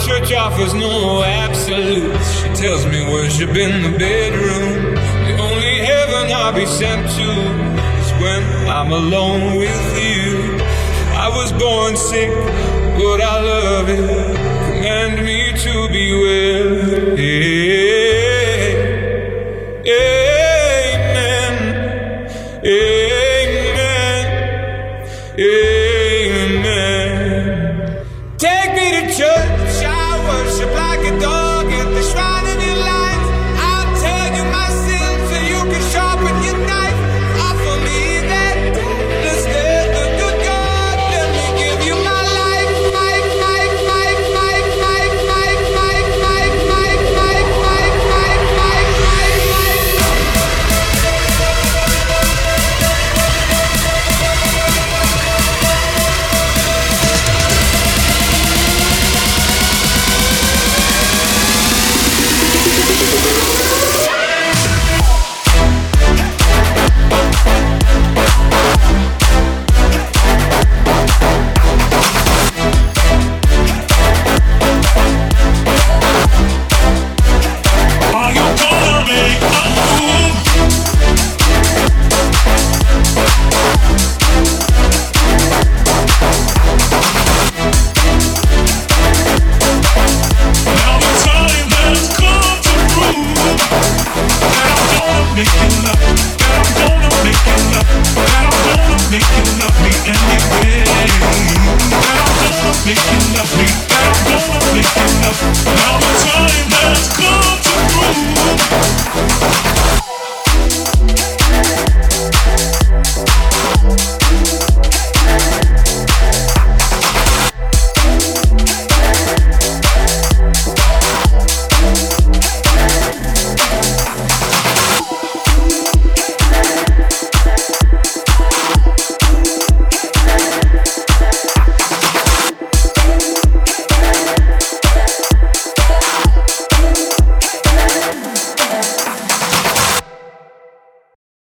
Church offers no absolutes. She tells me worship in the bedroom. The only heaven I'll be sent to is when I'm alone with you. I was born sick, but I love it. Command me to be well. Yeah. Making